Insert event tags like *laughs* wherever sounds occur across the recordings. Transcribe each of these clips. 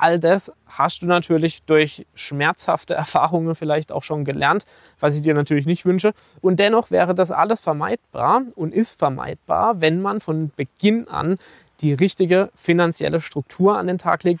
All das hast du natürlich durch schmerzhafte *laughs* Erfahrungen vielleicht auch schon gelernt, was ich dir natürlich nicht wünsche. Und dennoch wäre das alles vermeidbar und ist vermeidbar, wenn man von Beginn an die richtige finanzielle Struktur an den Tag legt.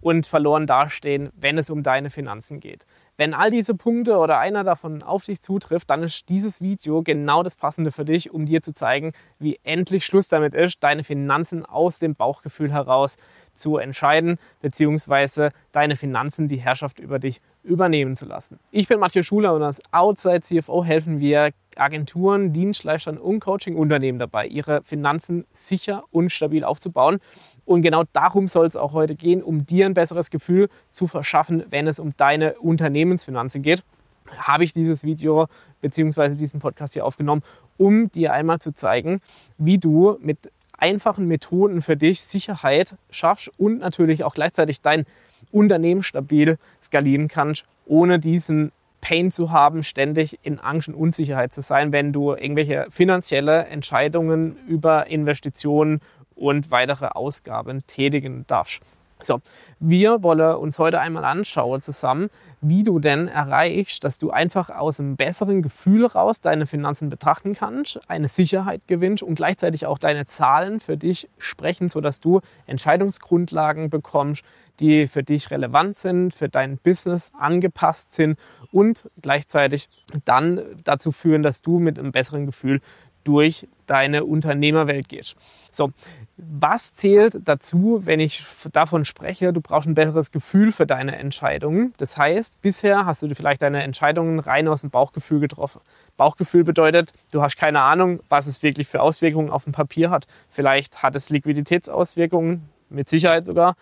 und verloren dastehen, wenn es um deine Finanzen geht. Wenn all diese Punkte oder einer davon auf dich zutrifft, dann ist dieses Video genau das Passende für dich, um dir zu zeigen, wie endlich Schluss damit ist, deine Finanzen aus dem Bauchgefühl heraus zu entscheiden, beziehungsweise deine Finanzen die Herrschaft über dich übernehmen zu lassen. Ich bin Matthias Schuler und als Outside CFO helfen wir Agenturen, Dienstleistern und Coaching-Unternehmen dabei, ihre Finanzen sicher und stabil aufzubauen. Und genau darum soll es auch heute gehen, um dir ein besseres Gefühl zu verschaffen, wenn es um deine Unternehmensfinanzen geht. Habe ich dieses Video bzw. diesen Podcast hier aufgenommen, um dir einmal zu zeigen, wie du mit einfachen Methoden für dich Sicherheit schaffst und natürlich auch gleichzeitig dein Unternehmen stabil skalieren kannst, ohne diesen Pain zu haben, ständig in Angst und Unsicherheit zu sein, wenn du irgendwelche finanzielle Entscheidungen über Investitionen und weitere Ausgaben tätigen darfst. So, wir wollen uns heute einmal anschauen zusammen, wie du denn erreichst, dass du einfach aus einem besseren Gefühl raus deine Finanzen betrachten kannst, eine Sicherheit gewinnst und gleichzeitig auch deine Zahlen für dich sprechen, sodass du Entscheidungsgrundlagen bekommst, die für dich relevant sind, für dein Business angepasst sind und gleichzeitig dann dazu führen, dass du mit einem besseren Gefühl durch deine Unternehmerwelt gehst. So, was zählt dazu, wenn ich davon spreche, du brauchst ein besseres Gefühl für deine Entscheidungen? Das heißt, bisher hast du vielleicht deine Entscheidungen rein aus dem Bauchgefühl getroffen. Bauchgefühl bedeutet, du hast keine Ahnung, was es wirklich für Auswirkungen auf dem Papier hat. Vielleicht hat es Liquiditätsauswirkungen, mit Sicherheit sogar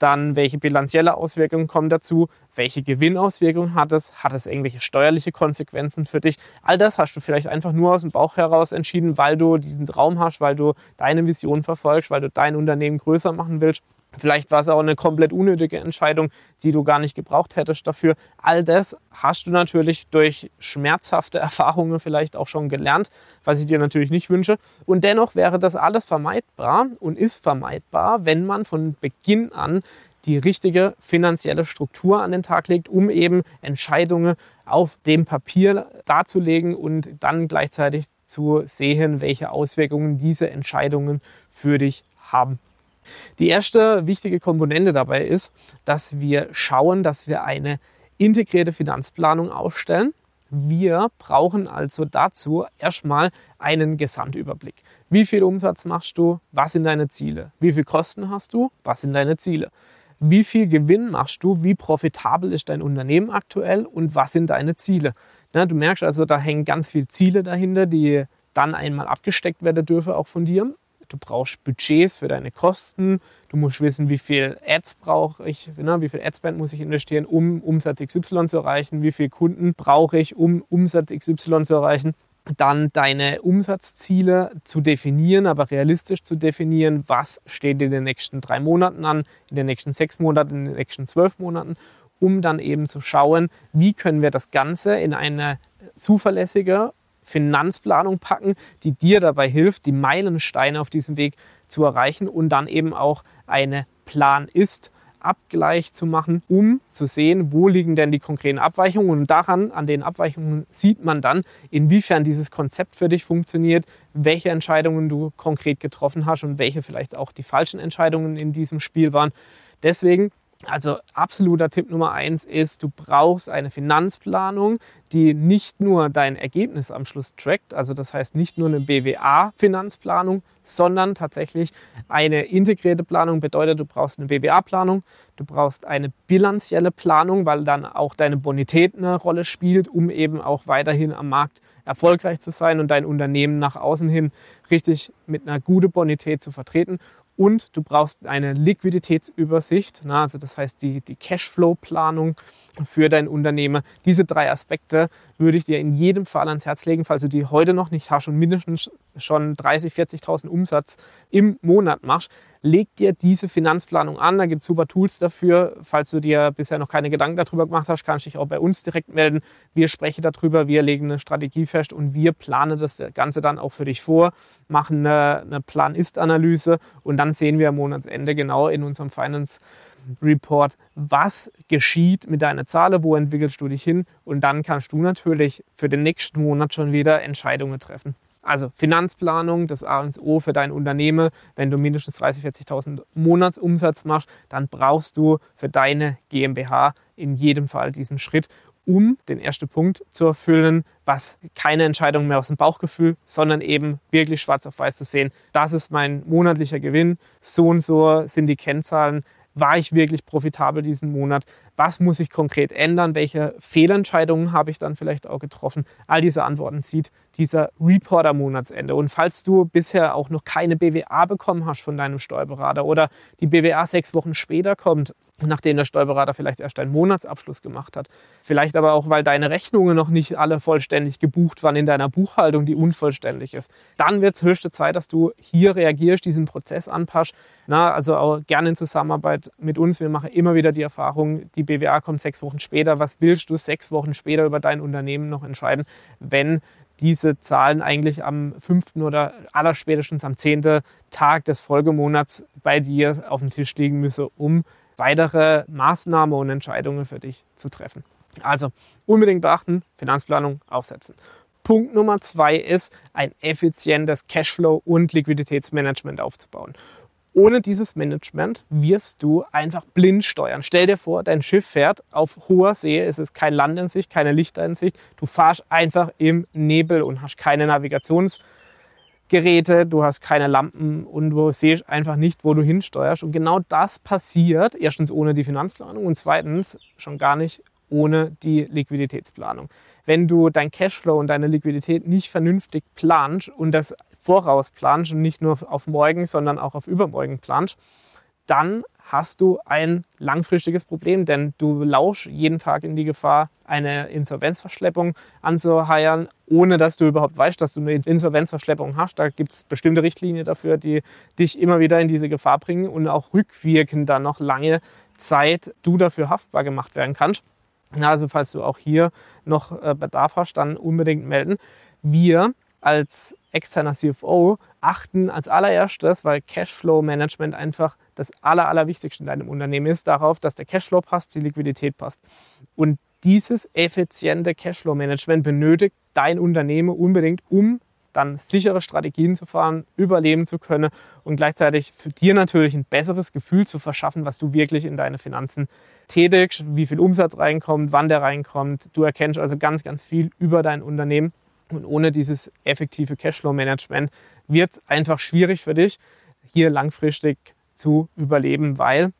dann welche bilanzielle Auswirkungen kommen dazu, welche Gewinnauswirkungen hat es, hat es irgendwelche steuerliche Konsequenzen für dich. All das hast du vielleicht einfach nur aus dem Bauch heraus entschieden, weil du diesen Traum hast, weil du deine Vision verfolgst, weil du dein Unternehmen größer machen willst. Vielleicht war es auch eine komplett unnötige Entscheidung, die du gar nicht gebraucht hättest dafür. All das hast du natürlich durch schmerzhafte *laughs* Erfahrungen vielleicht auch schon gelernt, was ich dir natürlich nicht wünsche. Und dennoch wäre das alles vermeidbar und ist vermeidbar, wenn man von Beginn an die richtige finanzielle Struktur an den Tag legt, um eben Entscheidungen auf dem Papier darzulegen und dann gleichzeitig zu sehen, welche Auswirkungen diese Entscheidungen für dich haben. Die erste wichtige Komponente dabei ist, dass wir schauen, dass wir eine integrierte Finanzplanung aufstellen. Wir brauchen also dazu erstmal einen Gesamtüberblick. Wie viel Umsatz machst du? Was sind deine Ziele? Wie viel Kosten hast du? Was sind deine Ziele? Wie viel Gewinn machst du? Wie profitabel ist dein Unternehmen aktuell? Und was sind deine Ziele? Na, du merkst also, da hängen ganz viele Ziele dahinter, die dann einmal abgesteckt werden dürfen, auch von dir du brauchst Budgets für deine Kosten, du musst wissen, wie viel Ads brauche ich, ne, wie viel Adspend muss ich investieren, um Umsatz XY zu erreichen, wie viele Kunden brauche ich, um Umsatz XY zu erreichen. Dann deine Umsatzziele zu definieren, aber realistisch zu definieren, was steht in den nächsten drei Monaten an, in den nächsten sechs Monaten, in den nächsten zwölf Monaten, um dann eben zu schauen, wie können wir das Ganze in eine zuverlässige Finanzplanung packen, die dir dabei hilft, die Meilensteine auf diesem Weg zu erreichen und dann eben auch eine Plan ist. Abgleich zu machen, um zu sehen, wo liegen denn die konkreten Abweichungen. Und daran, an den Abweichungen, sieht man dann, inwiefern dieses Konzept für dich funktioniert, welche Entscheidungen du konkret getroffen hast und welche vielleicht auch die falschen Entscheidungen in diesem Spiel waren. Deswegen also absoluter Tipp Nummer eins ist, du brauchst eine Finanzplanung, die nicht nur dein Ergebnis am Schluss trackt, also das heißt nicht nur eine BWA-Finanzplanung, sondern tatsächlich eine integrierte Planung bedeutet, du brauchst eine BWA-Planung, du brauchst eine bilanzielle Planung, weil dann auch deine Bonität eine Rolle spielt, um eben auch weiterhin am Markt erfolgreich zu sein und dein Unternehmen nach außen hin richtig mit einer guten Bonität zu vertreten. Und du brauchst eine Liquiditätsübersicht, na, also das heißt die, die Cashflow-Planung für dein Unternehmen. Diese drei Aspekte würde ich dir in jedem Fall ans Herz legen, falls du die heute noch nicht hast und mindestens schon 30.000, 40.000 Umsatz im Monat machst. Leg dir diese Finanzplanung an, da gibt es super Tools dafür. Falls du dir bisher noch keine Gedanken darüber gemacht hast, kannst du dich auch bei uns direkt melden. Wir sprechen darüber, wir legen eine Strategie fest und wir planen das Ganze dann auch für dich vor, machen eine, eine Plan-Ist-Analyse und dann sehen wir am Monatsende genau in unserem Finance Report, was geschieht mit deiner Zahl, wo entwickelst du dich hin und dann kannst du natürlich für den nächsten Monat schon wieder Entscheidungen treffen. Also Finanzplanung, das A und O für dein Unternehmen. Wenn du mindestens 30.000, 40.000 Monatsumsatz machst, dann brauchst du für deine GmbH in jedem Fall diesen Schritt, um den ersten Punkt zu erfüllen, was keine Entscheidung mehr aus dem Bauchgefühl, sondern eben wirklich schwarz auf weiß zu sehen. Das ist mein monatlicher Gewinn. So und so sind die Kennzahlen war ich wirklich profitabel diesen Monat? Was muss ich konkret ändern? Welche Fehlentscheidungen habe ich dann vielleicht auch getroffen? All diese Antworten sieht dieser Report am Monatsende. Und falls du bisher auch noch keine BWA bekommen hast von deinem Steuerberater oder die BWA sechs Wochen später kommt, nachdem der Steuerberater vielleicht erst einen Monatsabschluss gemacht hat. Vielleicht aber auch, weil deine Rechnungen noch nicht alle vollständig gebucht waren in deiner Buchhaltung, die unvollständig ist. Dann wird es höchste Zeit, dass du hier reagierst, diesen Prozess anpasst. Na, also auch gerne in Zusammenarbeit mit uns. Wir machen immer wieder die Erfahrung, die BWA kommt sechs Wochen später. Was willst du sechs Wochen später über dein Unternehmen noch entscheiden, wenn diese Zahlen eigentlich am fünften oder allerspätestens am zehnten Tag des Folgemonats bei dir auf dem Tisch liegen müssen, um weitere Maßnahmen und Entscheidungen für dich zu treffen. Also unbedingt beachten, Finanzplanung aufsetzen. Punkt Nummer zwei ist, ein effizientes Cashflow- und Liquiditätsmanagement aufzubauen. Ohne dieses Management wirst du einfach blind steuern. Stell dir vor, dein Schiff fährt auf hoher See, es ist kein Land in Sicht, keine Lichter in Sicht. Du fahrst einfach im Nebel und hast keine Navigations- Geräte, du hast keine Lampen und du siehst einfach nicht, wo du hinsteuerst. Und genau das passiert erstens ohne die Finanzplanung und zweitens schon gar nicht ohne die Liquiditätsplanung. Wenn du dein Cashflow und deine Liquidität nicht vernünftig planst und das voraus planst und nicht nur auf morgen, sondern auch auf übermorgen planst, dann hast du ein langfristiges Problem, denn du lauschst jeden Tag in die Gefahr, eine Insolvenzverschleppung anzuheiern, ohne dass du überhaupt weißt, dass du eine Insolvenzverschleppung hast. Da gibt es bestimmte Richtlinien dafür, die dich immer wieder in diese Gefahr bringen und auch rückwirkend dann noch lange Zeit du dafür haftbar gemacht werden kannst. Also falls du auch hier noch äh, Bedarf hast, dann unbedingt melden. Wir als externer CFO achten als allererstes, weil Cashflow Management einfach das Aller, Allerwichtigste in deinem Unternehmen ist, darauf, dass der Cashflow passt, die Liquidität passt. Und dieses effiziente Cashflow-Management benötigt dein Unternehmen unbedingt, um dann sichere Strategien zu fahren, überleben zu können und gleichzeitig für dir natürlich ein besseres Gefühl zu verschaffen, was du wirklich in deine Finanzen tätigst, wie viel Umsatz reinkommt, wann der reinkommt. Du erkennst also ganz, ganz viel über dein Unternehmen und ohne dieses effektive Cashflow-Management wird es einfach schwierig für dich, hier langfristig zu überleben, weil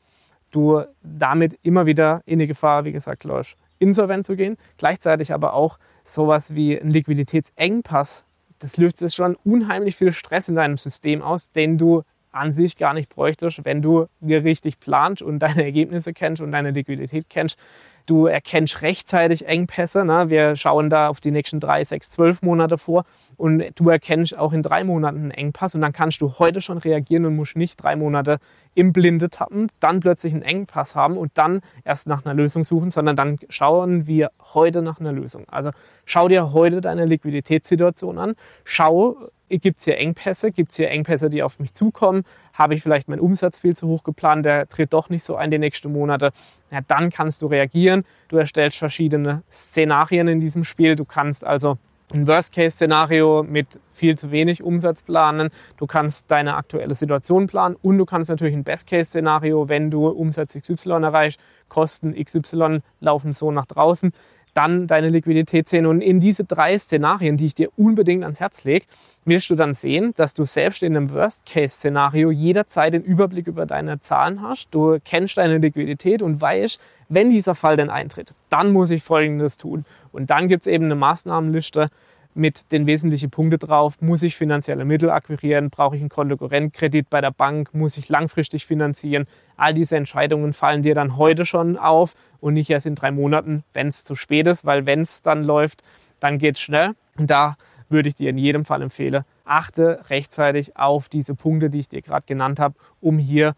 du damit immer wieder in die Gefahr, wie gesagt, läufst, insolvent zu gehen. Gleichzeitig aber auch sowas wie ein Liquiditätsengpass. Das löst jetzt schon unheimlich viel Stress in deinem System aus, den du an sich gar nicht bräuchtest, wenn du richtig planst und deine Ergebnisse kennst und deine Liquidität kennst. Du erkennst rechtzeitig Engpässe. Ne? Wir schauen da auf die nächsten drei, sechs, zwölf Monate vor und du erkennst auch in drei Monaten einen Engpass und dann kannst du heute schon reagieren und musst nicht drei Monate im Blinde tappen, dann plötzlich einen Engpass haben und dann erst nach einer Lösung suchen, sondern dann schauen wir heute nach einer Lösung. Also schau dir heute deine Liquiditätssituation an, schau, gibt es hier Engpässe, gibt es hier Engpässe, die auf mich zukommen, habe ich vielleicht meinen Umsatz viel zu hoch geplant, der tritt doch nicht so ein die nächsten Monate, ja, dann kannst du reagieren. Du erstellst verschiedene Szenarien in diesem Spiel, du kannst also ein Worst-Case-Szenario mit viel zu wenig Umsatz planen. Du kannst deine aktuelle Situation planen und du kannst natürlich ein Best-Case-Szenario, wenn du Umsatz XY erreichst, Kosten XY laufen so nach draußen, dann deine Liquidität sehen. Und in diese drei Szenarien, die ich dir unbedingt ans Herz lege, wirst du dann sehen, dass du selbst in einem Worst-Case-Szenario jederzeit den Überblick über deine Zahlen hast. Du kennst deine Liquidität und weißt, wenn dieser Fall denn eintritt, dann muss ich Folgendes tun. Und dann gibt es eben eine Maßnahmenliste, mit den wesentlichen Punkten drauf. Muss ich finanzielle Mittel akquirieren? Brauche ich einen Kontokorrentkredit bei der Bank? Muss ich langfristig finanzieren? All diese Entscheidungen fallen dir dann heute schon auf und nicht erst in drei Monaten, wenn es zu spät ist, weil wenn es dann läuft, dann geht es schnell. Und da würde ich dir in jedem Fall empfehlen, achte rechtzeitig auf diese Punkte, die ich dir gerade genannt habe, um hier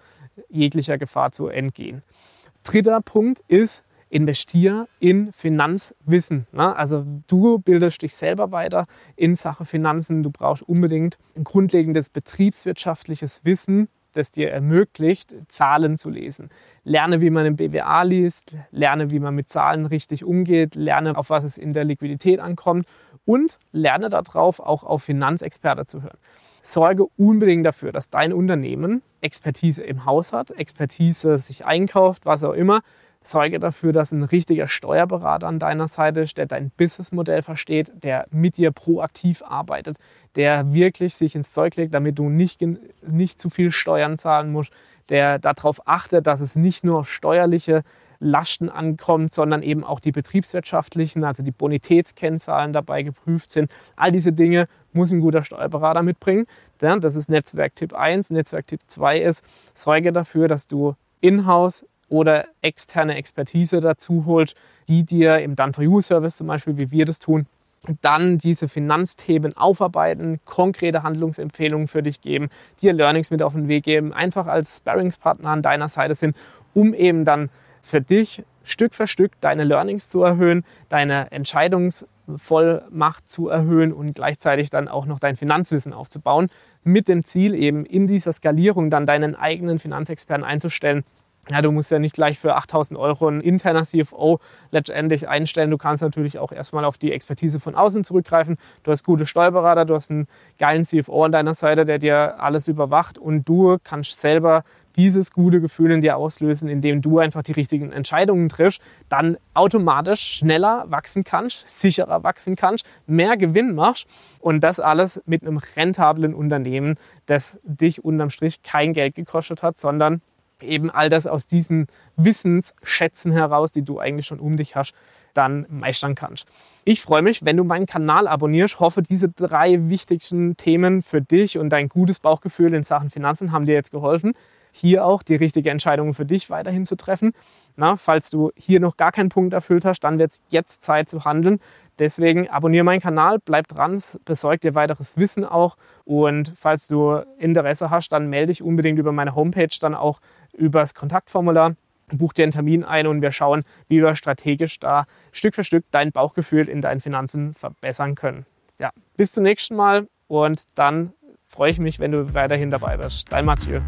jeglicher Gefahr zu entgehen. Dritter Punkt ist, investiere in Finanzwissen. Ne? Also du bildest dich selber weiter in Sachen Finanzen. Du brauchst unbedingt ein grundlegendes betriebswirtschaftliches Wissen, das dir ermöglicht, Zahlen zu lesen. Lerne, wie man im BWA liest, lerne, wie man mit Zahlen richtig umgeht, lerne, auf was es in der Liquidität ankommt und lerne darauf, auch auf Finanzexperte zu hören. Sorge unbedingt dafür, dass dein Unternehmen Expertise im Haus hat, Expertise sich einkauft, was auch immer, Sorge dafür, dass ein richtiger Steuerberater an deiner Seite ist, der dein Businessmodell versteht, der mit dir proaktiv arbeitet, der wirklich sich ins Zeug legt, damit du nicht, nicht zu viel Steuern zahlen musst, der darauf achtet, dass es nicht nur auf steuerliche Lasten ankommt, sondern eben auch die betriebswirtschaftlichen, also die Bonitätskennzahlen dabei geprüft sind. All diese Dinge muss ein guter Steuerberater mitbringen. Das ist Netzwerktipp 1. Netzwerktipp 2 ist, sorge dafür, dass du in-house oder externe Expertise dazu holt, die dir im Done-for-You-Service zum Beispiel, wie wir das tun, dann diese Finanzthemen aufarbeiten, konkrete Handlungsempfehlungen für dich geben, dir Learnings mit auf den Weg geben, einfach als Sparringspartner an deiner Seite sind, um eben dann für dich Stück für Stück deine Learnings zu erhöhen, deine Entscheidungsvollmacht zu erhöhen und gleichzeitig dann auch noch dein Finanzwissen aufzubauen, mit dem Ziel eben in dieser Skalierung dann deinen eigenen Finanzexperten einzustellen, ja, du musst ja nicht gleich für 8000 Euro ein interner CFO letztendlich einstellen. Du kannst natürlich auch erstmal auf die Expertise von außen zurückgreifen. Du hast gute Steuerberater, du hast einen geilen CFO an deiner Seite, der dir alles überwacht und du kannst selber dieses gute Gefühl in dir auslösen, indem du einfach die richtigen Entscheidungen triffst, dann automatisch schneller wachsen kannst, sicherer wachsen kannst, mehr Gewinn machst und das alles mit einem rentablen Unternehmen, das dich unterm Strich kein Geld gekostet hat, sondern eben all das aus diesen Wissensschätzen heraus, die du eigentlich schon um dich hast, dann meistern kannst. Ich freue mich, wenn du meinen Kanal abonnierst. Hoffe, diese drei wichtigsten Themen für dich und dein gutes Bauchgefühl in Sachen Finanzen haben dir jetzt geholfen, hier auch die richtige Entscheidung für dich weiterhin zu treffen. Na, falls du hier noch gar keinen Punkt erfüllt hast, dann wird es jetzt Zeit zu handeln. Deswegen abonniere meinen Kanal, bleib dran, besorg dir weiteres Wissen auch. Und falls du Interesse hast, dann melde dich unbedingt über meine Homepage dann auch übers Kontaktformular. Buch dir einen Termin ein und wir schauen, wie wir strategisch da Stück für Stück dein Bauchgefühl in deinen Finanzen verbessern können. Ja, bis zum nächsten Mal und dann freue ich mich, wenn du weiterhin dabei bist. Dein Mathieu.